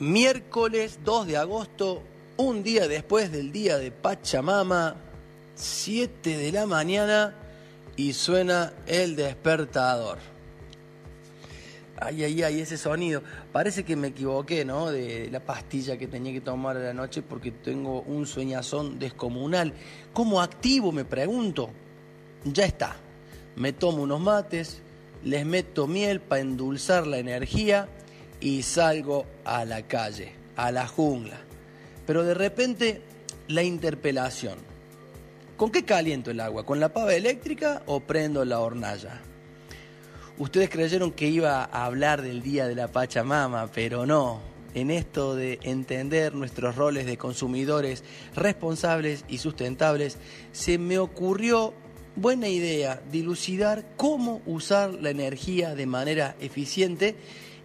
Miércoles 2 de agosto, un día después del día de Pachamama, 7 de la mañana y suena el despertador. Ay, ay, ay, ese sonido. Parece que me equivoqué, ¿no? De la pastilla que tenía que tomar a la noche porque tengo un sueñazón descomunal. ¿Cómo activo? Me pregunto. Ya está. Me tomo unos mates, les meto miel para endulzar la energía y salgo a la calle, a la jungla. Pero de repente la interpelación. ¿Con qué caliento el agua? ¿Con la pava eléctrica o prendo la hornalla? Ustedes creyeron que iba a hablar del Día de la Pachamama, pero no. En esto de entender nuestros roles de consumidores responsables y sustentables, se me ocurrió buena idea dilucidar cómo usar la energía de manera eficiente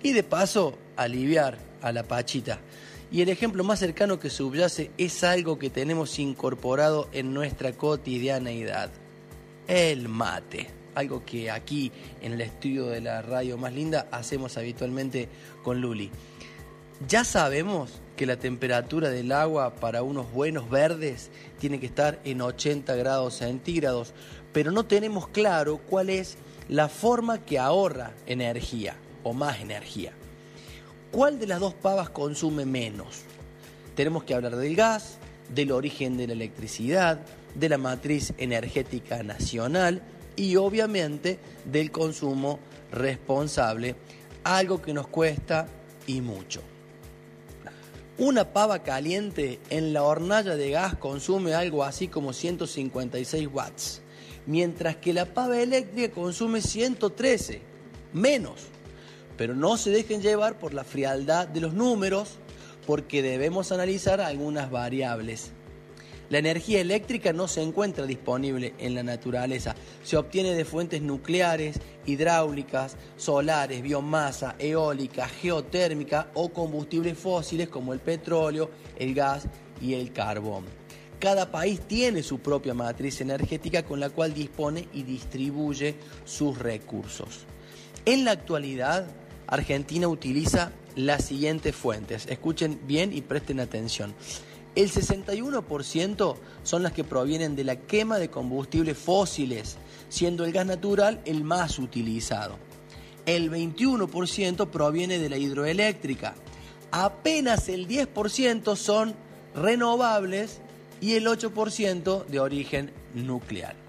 y de paso aliviar a la pachita. Y el ejemplo más cercano que subyace es algo que tenemos incorporado en nuestra cotidianeidad, el mate. Algo que aquí en el estudio de la radio más linda hacemos habitualmente con Luli. Ya sabemos que la temperatura del agua para unos buenos verdes tiene que estar en 80 grados centígrados, pero no tenemos claro cuál es la forma que ahorra energía o más energía. ¿Cuál de las dos pavas consume menos? Tenemos que hablar del gas, del origen de la electricidad, de la matriz energética nacional y obviamente del consumo responsable, algo que nos cuesta y mucho. Una pava caliente en la hornalla de gas consume algo así como 156 watts, mientras que la pava eléctrica consume 113, menos pero no se dejen llevar por la frialdad de los números porque debemos analizar algunas variables. La energía eléctrica no se encuentra disponible en la naturaleza, se obtiene de fuentes nucleares, hidráulicas, solares, biomasa, eólica, geotérmica o combustibles fósiles como el petróleo, el gas y el carbón. Cada país tiene su propia matriz energética con la cual dispone y distribuye sus recursos. En la actualidad, Argentina utiliza las siguientes fuentes. Escuchen bien y presten atención. El 61% son las que provienen de la quema de combustibles fósiles, siendo el gas natural el más utilizado. El 21% proviene de la hidroeléctrica. Apenas el 10% son renovables y el 8% de origen nuclear.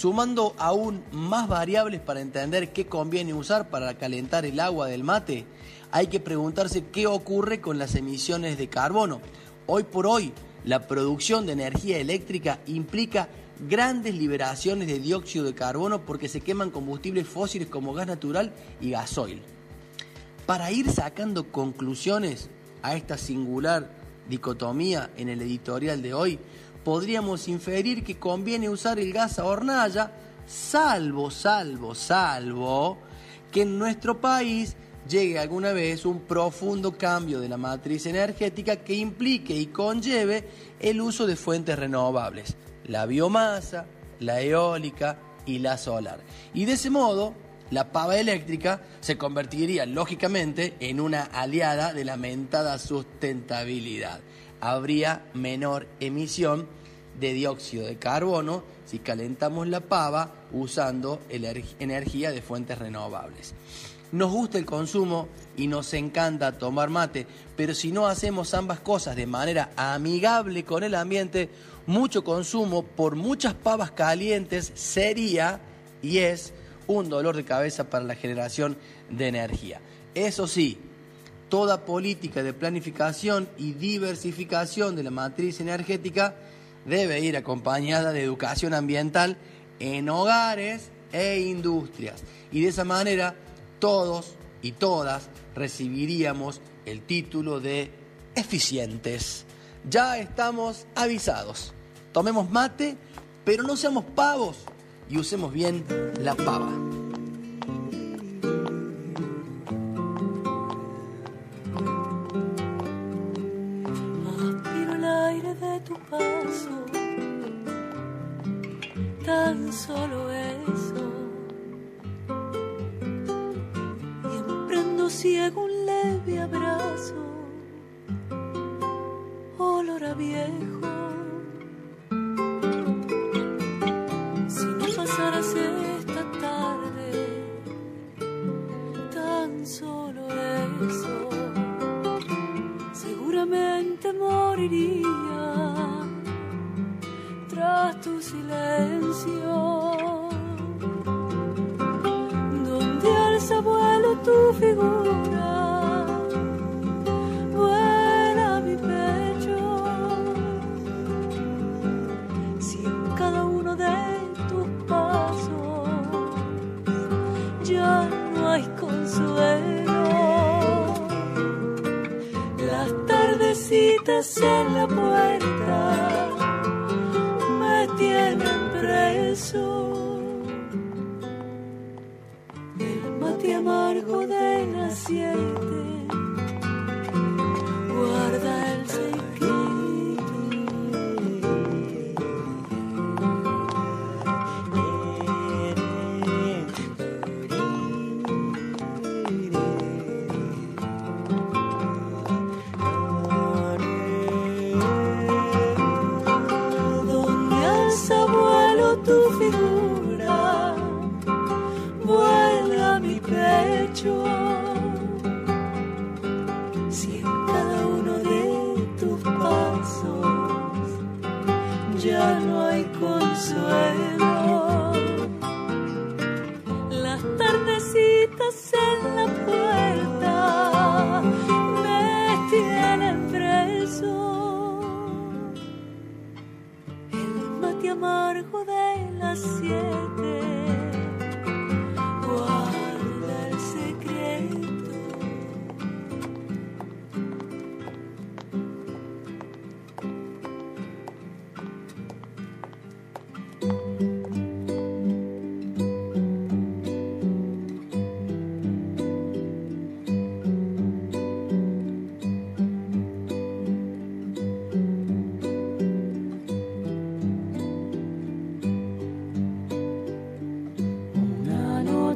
Sumando aún más variables para entender qué conviene usar para calentar el agua del mate, hay que preguntarse qué ocurre con las emisiones de carbono. Hoy por hoy, la producción de energía eléctrica implica grandes liberaciones de dióxido de carbono porque se queman combustibles fósiles como gas natural y gasoil. Para ir sacando conclusiones a esta singular dicotomía en el editorial de hoy, podríamos inferir que conviene usar el gas a hornalla, salvo, salvo, salvo, que en nuestro país llegue alguna vez un profundo cambio de la matriz energética que implique y conlleve el uso de fuentes renovables, la biomasa, la eólica y la solar. Y de ese modo, la pava eléctrica se convertiría lógicamente en una aliada de la mentada sustentabilidad habría menor emisión de dióxido de carbono si calentamos la pava usando energía de fuentes renovables. Nos gusta el consumo y nos encanta tomar mate, pero si no hacemos ambas cosas de manera amigable con el ambiente, mucho consumo por muchas pavas calientes sería y es un dolor de cabeza para la generación de energía. Eso sí, toda política de planificación y diversificación de la matriz energética debe ir acompañada de educación ambiental en hogares e industrias. Y de esa manera todos y todas recibiríamos el título de eficientes. Ya estamos avisados. Tomemos mate, pero no seamos pavos y usemos bien la pava. Solo amargo de las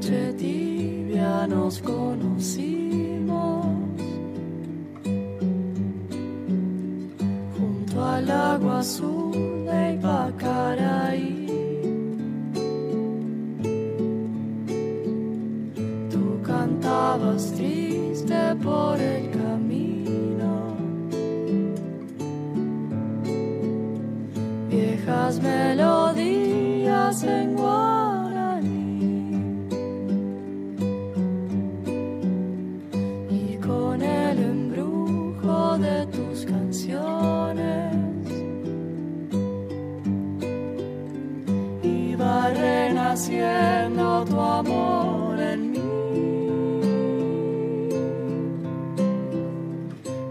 noche tibia nos conocimos junto al agua azul de Ipacaraí. Tú cantabas triste por el camino. Viejas melodías renaciendo tu amor en mí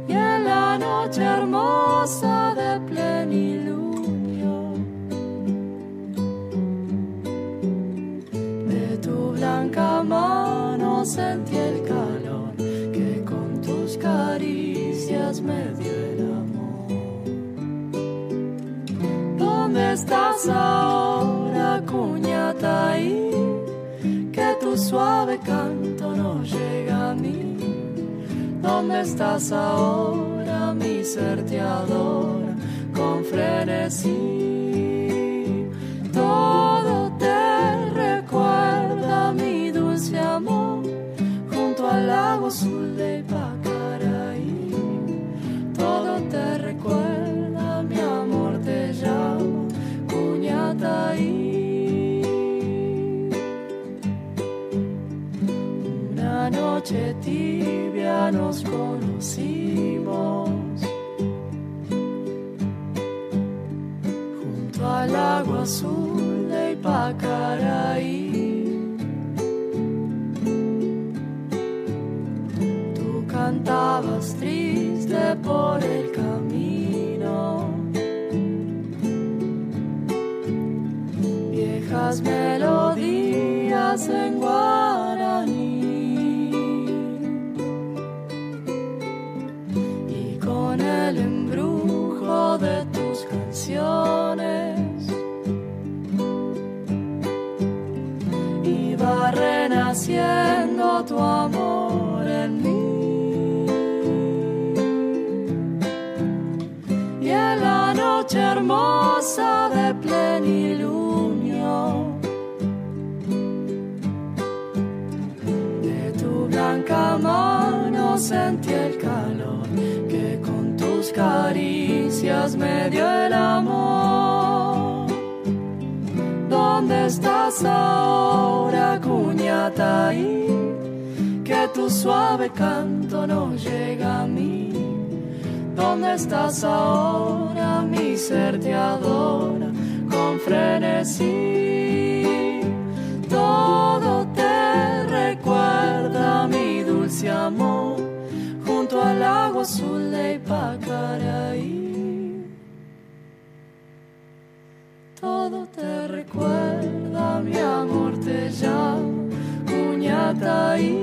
y en la noche hermosa de plenilunio de tu blanca mano sentí el calor que con tus caricias me dio el amor. ¿Dónde estás ahora, suave canto no llega a mí. ¿Dónde estás ahora, mi ser te adora con frenesí? Día nos conocimos. Junto al agua azul de Ipacaraí. Tú cantabas triste por el camino. Viejas melodías en guaraní. Me dio el amor. ¿Dónde estás ahora, Cuñataí? Que tu suave canto no llega a mí. ¿Dónde estás ahora? Mi ser te adora con frenesí. Todo te recuerda mi dulce amor junto al agua azul de Ipacaraí. daí.